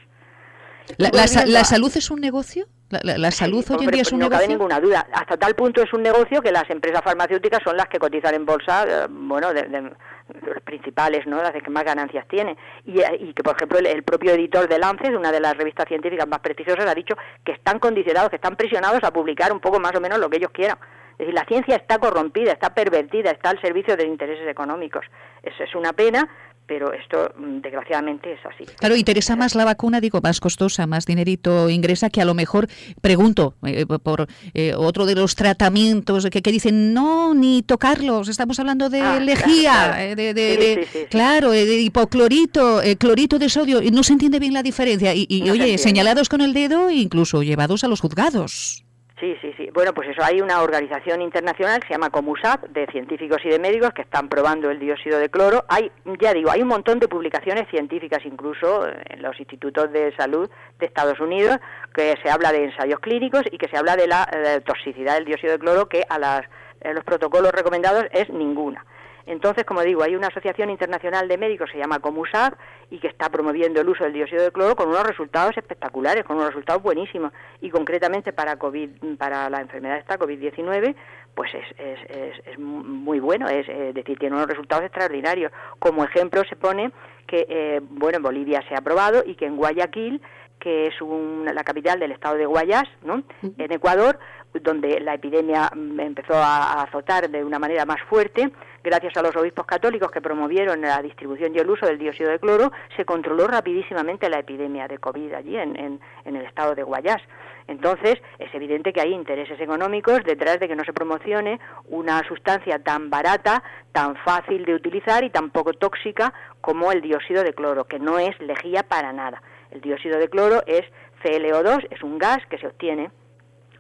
¿La, salud es un negocio? ¿La, salud hoy en día es un no negocio? No cabe ninguna duda. Hasta tal punto es un negocio que las empresas farmacéuticas son las que cotizan en bolsa, eh, bueno, de, las principales, ¿no? Las que más ganancias tiene. Y, y que, por ejemplo, el, propio editor de Lancet, una de las revistas científicas más prestigiosas, ha dicho que están condicionados, que están presionados a publicar un poco más o menos lo que ellos quieran. Es decir, la ciencia está corrompida, está pervertida, está al servicio de intereses económicos. Eso es una pena, pero esto mm, desgraciadamente es así. Claro, interesa más la vacuna, digo, más costosa, más dinerito ingresa que a lo mejor, pregunto, eh, por eh, otro de los tratamientos que, que, dicen, no, ni tocarlos, estamos hablando de ah, lejía, de, claro, de hipoclorito, eh, clorito de sodio, y no se entiende bien la diferencia. Y, oye, señalados con el dedo, incluso llevados a los juzgados. Sí, sí. Bueno, pues eso, hay una organización internacional que se llama COMUSAP, de científicos y de médicos que están probando el dióxido de cloro. Hay, ya digo, hay un montón de publicaciones científicas, incluso en los institutos de salud de Estados Unidos, que se habla de ensayos clínicos y que se habla de la eh, toxicidad del dióxido de cloro, que a las, los protocolos recomendados es ninguna. Entonces, como digo, hay una asociación internacional de médicos, se llama COMUSAP, y que está promoviendo el uso del dióxido de cloro con unos resultados espectaculares, con unos resultados buenísimos. Y concretamente para COVID, para la enfermedad esta, COVID-19, pues es, es, es, muy bueno, es, decir, tiene unos resultados extraordinarios. Como ejemplo se pone que, eh, bueno, en Bolivia se ha aprobado y que en Guayaquil que es la capital del estado de Guayas, ¿no? en Ecuador, donde la epidemia mm, empezó a, azotar de una manera más fuerte, gracias a los obispos católicos que promovieron la distribución y el uso del dióxido de cloro, se controló rapidísimamente la epidemia de COVID allí en, en, el estado de Guayas. Entonces, es evidente que hay intereses económicos detrás de que no se promocione una sustancia tan barata, tan fácil de utilizar y tan poco tóxica como el dióxido de cloro, que no es lejía para nada. El dióxido de cloro es ClO2, es un gas que se obtiene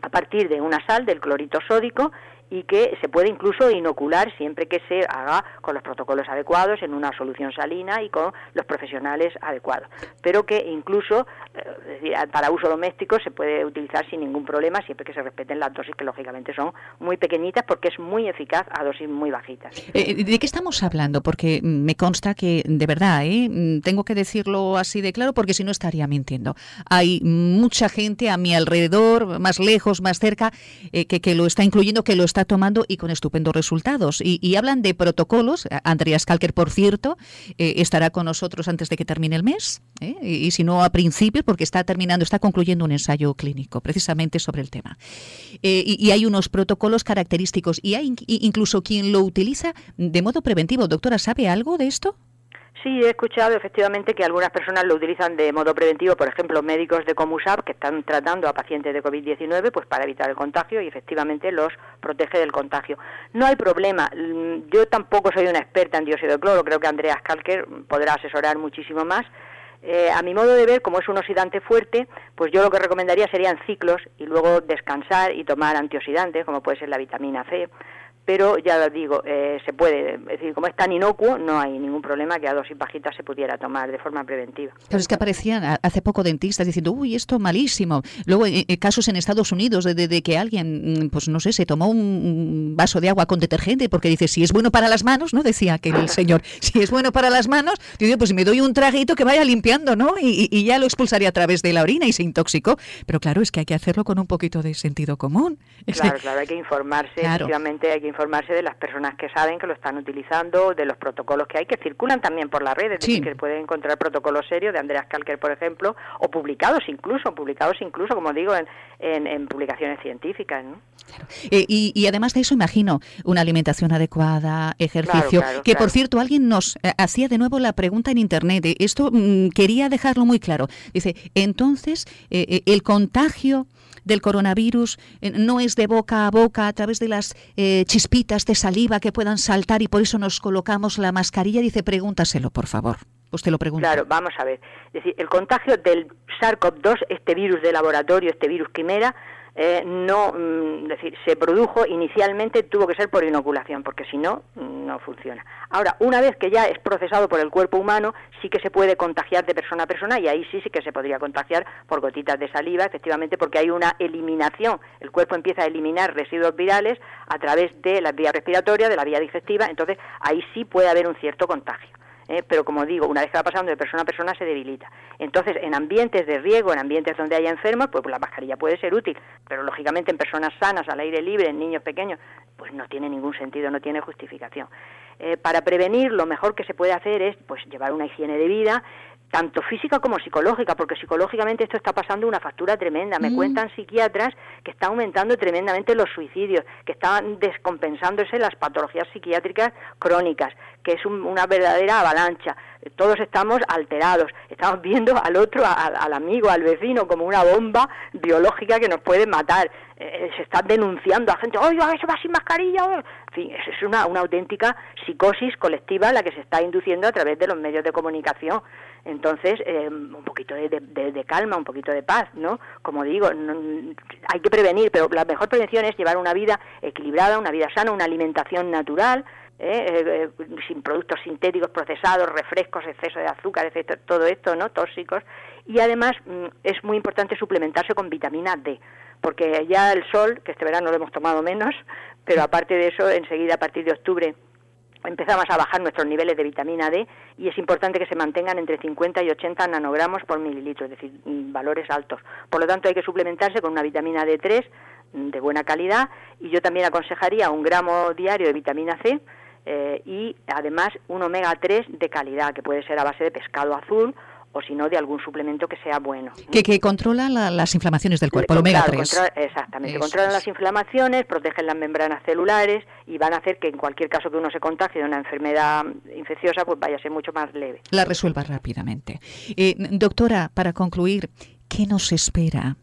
a partir de una sal del clorito sódico y que se puede incluso inocular siempre que se haga con los protocolos adecuados, en una solución salina y con los profesionales adecuados. Pero que incluso eh, para uso doméstico se puede utilizar sin ningún problema siempre que se respeten las dosis que lógicamente son muy pequeñitas porque es muy eficaz a dosis muy bajitas. Eh, ¿De qué estamos hablando? Porque me consta que de verdad, ¿eh? tengo que decirlo así de claro porque si no estaría mintiendo. Hay mucha gente a mi alrededor, más lejos, más cerca, que, que lo está incluyendo, que lo está tomando y con estupendos resultados. Y, hablan de protocolos. Andreas Kalker, por cierto, eh, estará con nosotros antes de que termine el mes, ¿eh? y, si no a principios, porque está terminando, está concluyendo un ensayo clínico precisamente sobre el tema. Eh, y, hay unos protocolos característicos y hay incluso quien lo utiliza de modo preventivo. Doctora, ¿sabe algo de esto? Sí, he escuchado efectivamente que algunas personas lo utilizan de modo preventivo, por ejemplo, médicos de Comusap que están tratando a pacientes de COVID-19 pues para evitar el contagio y efectivamente los protege del contagio. No hay problema. Yo tampoco soy una experta en dióxido de cloro, creo que Andreas Kalker podrá asesorar muchísimo más. Eh, a mi modo de ver, como es un oxidante fuerte, pues yo lo que recomendaría serían ciclos y luego descansar y tomar antioxidantes, como puede ser la vitamina C pero ya digo, eh, se puede, es decir, como es tan inocuo, no hay ningún problema que a dosis bajitas se pudiera tomar de forma preventiva. Pero es que aparecían hace poco dentistas diciendo, uy, esto malísimo. Luego, eh, eh, casos en Estados Unidos de, que alguien, mm, pues no sé, se tomó un vaso de agua con detergente porque dice, si es bueno para las manos, ¿no? Decía que el señor, si es bueno para las manos, dice, pues me doy un traguito que vaya limpiando, ¿no? Y, y, ya lo expulsaría a través de la orina y se intoxicó. Pero claro, es que hay que hacerlo con un poquito de sentido común. Claro, claro, hay que informarse, efectivamente hay que informarse de las personas que saben que lo están utilizando, de los protocolos que hay, que circulan también por las redes, que pueden encontrar protocolos serios de Andreas Kalker, por ejemplo, o publicados incluso, publicados incluso, como digo, en, en, publicaciones científicas. Eh, y, además de eso, imagino una alimentación adecuada, ejercicio, que por cierto, alguien nos eh, hacía de nuevo la pregunta en Internet, esto mm, quería dejarlo muy claro. Dice, entonces, eh, el contagio del coronavirus eh, no es de boca a boca a través de las eh, chispitas de saliva que puedan saltar y por eso nos colocamos la mascarilla? Dice, pregúntaselo, por favor. Usted lo pregunta. Claro, vamos a ver. Es decir, el contagio del SARS-CoV-2, este virus de laboratorio, este virus quimera, eh, no, mm, decir, se produjo inicialmente, tuvo que ser por inoculación, porque si no, no funciona. Ahora, una vez que ya es procesado por el cuerpo humano, sí que se puede contagiar de persona a persona y ahí sí, sí que se podría contagiar por gotitas de saliva, efectivamente, porque hay una eliminación, el cuerpo empieza a eliminar residuos virales a través de la vía respiratoria, de la vía digestiva, entonces ahí sí puede haber un cierto contagio. ¿Eh? pero como digo, una vez que va pasando de persona a persona se debilita. Entonces, en ambientes de riesgo, en ambientes donde haya enfermos, pues, la mascarilla puede ser útil, pero lógicamente en personas sanas, al aire libre, en niños pequeños, pues no tiene ningún sentido, no tiene justificación. Eh, para prevenir, lo mejor que se puede hacer es pues llevar una higiene de vida, tanto física como psicológica, porque psicológicamente esto está pasando una factura tremenda. Me mm. cuentan psiquiatras que está aumentando tremendamente los suicidios, que están descompensándose las patologías psiquiátricas crónicas, que es una verdadera avalancha. Todos estamos alterados, estamos viendo al otro, al amigo, al vecino, como una bomba biológica que nos puede matar. Eh, se está denunciando a gente, oye, eso va sin mascarilla. En fin, es una, una auténtica psicosis colectiva la que se está induciendo a través de los medios de comunicación. Entonces, eh, un poquito de, calma, un poquito de paz, ¿no? Como digo, hay que prevenir, pero la mejor prevención es llevar una vida equilibrada, una vida sana, una alimentación natural, ¿eh? Eh, sin productos sintéticos procesados, refrescos, exceso de azúcar, etcétera, todo esto, ¿no? Tóxicos. Y además mm, es muy importante suplementarse con vitamina D, porque ya el sol, que este verano lo hemos tomado menos, pero aparte de eso, enseguida a partir de octubre empezamos a bajar nuestros niveles de vitamina D y es importante que se mantengan entre 50 y 80 nanogramos por mililitro, es decir, valores altos. Por lo tanto, hay que suplementarse con una vitamina D3 mm, de buena calidad y yo también aconsejaría un gramo diario de vitamina C eh, y además un omega 3 de calidad, que puede ser a base de pescado azul o si no de algún suplemento que sea bueno. Que, que controla las inflamaciones del cuerpo, el omega 3. exactamente, controlan las inflamaciones, protegen las membranas celulares y van a hacer que en cualquier caso que uno se contagie de una enfermedad infecciosa, pues vaya a ser mucho más leve. La resuelva rápidamente. Eh, doctora, para concluir, ¿qué nos espera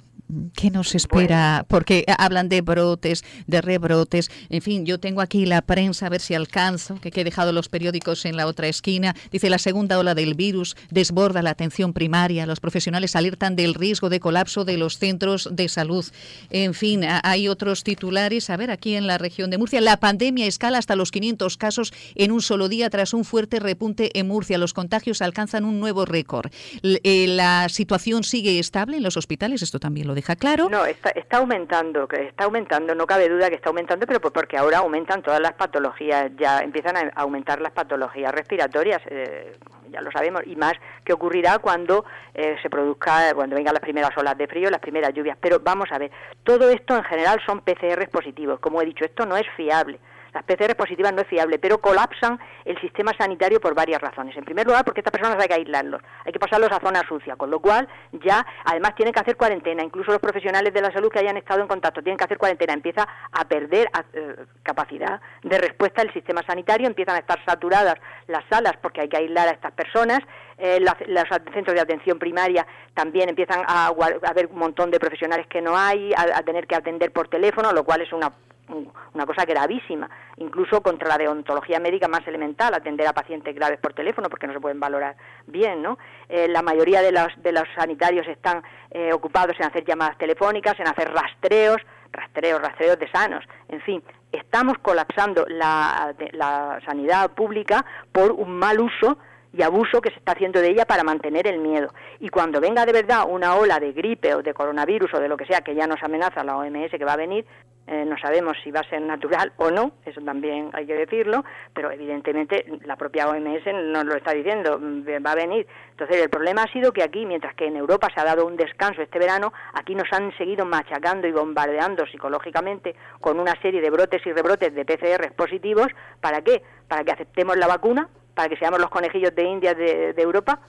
¿Qué nos espera? Porque hablan de brotes, de rebrotes. En fin, yo tengo aquí la prensa, a ver si alcanzo, que he dejado los periódicos en la otra esquina. Dice, la segunda ola del virus desborda la atención primaria. Los profesionales alertan del riesgo de colapso de los centros de salud. En fin, hay otros titulares. A ver, aquí en la región de Murcia, la pandemia escala hasta los 500 casos en un solo día tras un fuerte repunte en Murcia. Los contagios alcanzan un nuevo récord. Eh, la situación sigue estable en los hospitales. Esto también lo claro. No, está, está aumentando, está aumentando, no cabe duda que está aumentando, pero porque ahora aumentan todas las patologías, ya empiezan a aumentar las patologías respiratorias. Eh, ya lo sabemos, y más que ocurrirá cuando eh, se produzca, cuando vengan las primeras olas de frío, las primeras lluvias. Pero vamos a ver, todo esto en general son PCR positivos. Como he dicho, esto no es fiable. Las PCR positivas no es fiable, pero colapsan el sistema sanitario por varias razones. En primer lugar, porque estas personas hay que aislarlos, hay que pasarlos a zona sucia, con lo cual ya además tienen que hacer cuarentena. Incluso los profesionales de la salud que hayan estado en contacto tienen que hacer cuarentena. Empieza a perder eh, capacidad de respuesta el sistema sanitario, empiezan a estar saturadas las salas porque hay que aislar a estas personas. Eh, los centros de atención primaria también empiezan a, haber un montón de profesionales que no hay, a tener que atender por teléfono, lo cual es una una cosa gravísima, incluso contra la deontología médica más elemental, atender a pacientes graves por teléfono porque no se pueden valorar bien, ¿no? Eh, la mayoría de los, de los sanitarios están eh, ocupados en hacer llamadas telefónicas, en hacer rastreos, rastreos, rastreos de sanos, en fin, estamos colapsando la, la sanidad pública por un mal uso y abuso que se está haciendo de ella para mantener el miedo. Y cuando venga de verdad una ola de gripe o de coronavirus o de lo que sea que ya nos amenaza la OMS que va a venir, eh, no sabemos si va a ser natural o no, eso también hay que decirlo, pero evidentemente la propia OMS nos lo está diciendo, mm, va a venir. Entonces el problema ha sido que aquí, mientras que en Europa se ha dado un descanso este verano, aquí nos han seguido machacando y bombardeando psicológicamente con una serie de brotes y rebrotes de PCR positivos. ¿Para qué? Para que aceptemos la vacuna, para que seamos los conejillos de India de, Europa.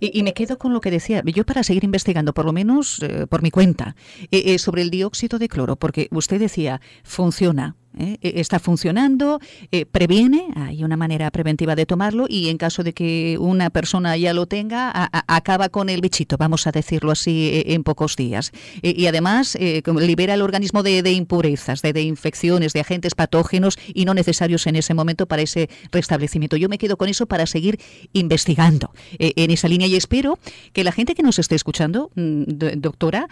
Y, me quedo con lo que decía, yo para seguir investigando, por lo menos eh, por mi cuenta, eh, eh, sobre el dióxido de cloro, porque usted decía, funciona, ¿eh? E, está funcionando, eh, previene, hay una manera preventiva de tomarlo y en caso de que una persona ya lo tenga, acaba con el bichito, vamos a decirlo así, e, en pocos días. E, y además eh, libera el organismo de, impurezas, de, infecciones, de agentes patógenos y no necesarios en ese momento para ese restablecimiento. Yo me quedo con eso para seguir investigando en esa línea y espero que la gente que nos esté escuchando, mm, doctora,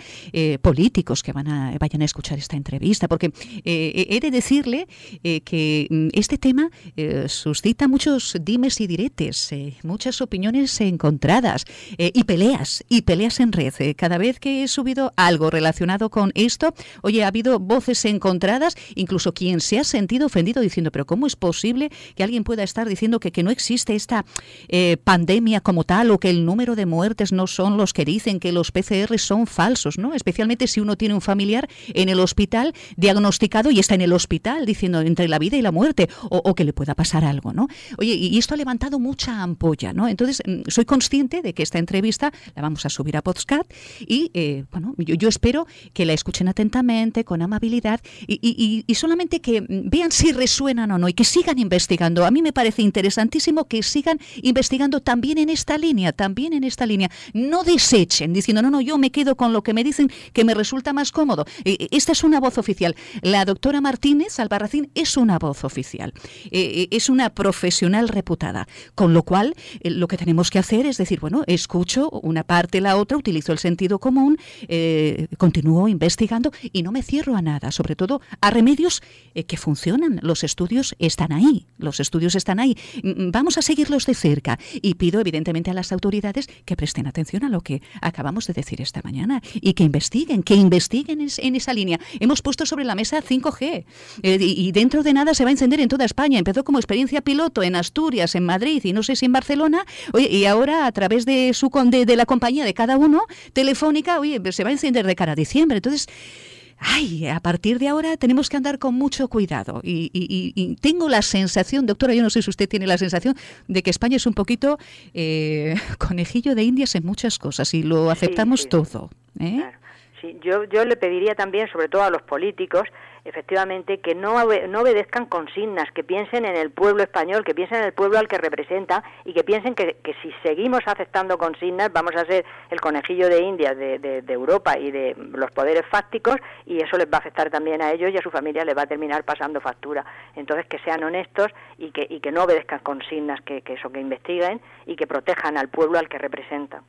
políticos que van a, vayan a escuchar esta entrevista, porque he de decir decirle eh, que mm, este tema eh, suscita muchos dimes y diretes, eh, muchas opiniones encontradas y peleas, y peleas en red. cada vez que he subido algo relacionado con esto, oye, ha habido voces encontradas, incluso quien se ha sentido ofendido diciendo, pero ¿cómo es posible que alguien pueda estar diciendo que, que no existe esta pandemia como tal o que el número de muertes no son los que dicen, que los PCR son falsos, ¿no? Especialmente si uno tiene un familiar en el hospital diagnosticado y está en el hospital diciendo entre la vida y la muerte o, que le pueda pasar algo, ¿no? Oye, y esto ha levantado mucha ampolla, ¿no? Entonces, mm, soy consciente de que esta entrevista la vamos a subir a podcast y, eh, bueno, yo, espero que la escuchen atentamente, con amabilidad y, solamente que mm, vean si resuenan o no y que sigan investigando. A mí me parece interesantísimo que sigan investigando también en esta línea, también en esta línea. No desechen diciendo, no, no, yo me quedo con lo que me dicen que me resulta más cómodo. Eh, eh, esta es una voz oficial. La doctora Martínez Albarracín es una voz oficial, eh, eh, es una profesional reputada, con lo cual eh, lo que tenemos que hacer es decir, bueno, escucho una parte, la otra, utilizo el sentido común, continúo investigando y no me cierro a nada, sobre todo a remedios que funcionan. Los estudios están ahí, los estudios están ahí. Mm, vamos a seguirlos de cerca y pido evidentemente a las autoridades que presten atención a lo que acabamos de decir esta mañana y que investiguen, que investiguen en esa línea. Hemos puesto sobre la mesa 5G. Eh, y dentro de nada se va a encender en toda España. Empezó como experiencia piloto en Asturias, en Madrid y no sé si en Barcelona. Oye, y ahora a través de, su, de, de la compañía de cada uno, Telefónica, oye, se va a encender de cara a diciembre. Entonces, ay, a partir de ahora tenemos que andar con mucho cuidado. Y, tengo la sensación, doctora, yo no sé si usted tiene la sensación de que España es un poquito eh, conejillo de indias en muchas cosas y lo aceptamos todo. ¿eh? Sí, yo, yo le pediría también, sobre todo a los políticos, efectivamente, que no, no obedezcan consignas, que piensen en el pueblo español, que piensen en el pueblo al que representa y que piensen que, que si seguimos aceptando consignas vamos a ser el conejillo de India de, de, Europa y de los poderes fácticos y eso les va a afectar también a ellos y a su familia les va a terminar pasando factura. Entonces, que sean honestos y que, y que no obedezcan consignas, que, que eso, que investiguen y que protejan al pueblo al que representan.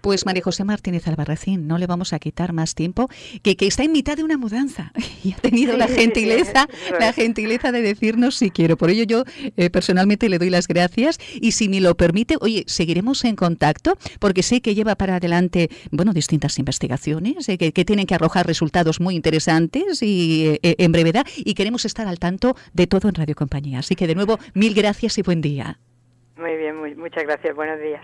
Pues María José Martínez Albarracín, no le vamos a quitar más tiempo, que, que está en mitad de una mudanza y ha tenido la gentileza, la gentileza de decirnos si quiero. Por ello yo eh, personalmente le doy las gracias y si me lo permite, oye, seguiremos en contacto porque sé que lleva para adelante, bueno, distintas investigaciones eh, que, tienen que arrojar resultados muy interesantes y eh, en brevedad y queremos estar al tanto de todo en Radio Compañía. Así que de nuevo, mil gracias y buen día. Muy bien, muchas gracias. Buenos días.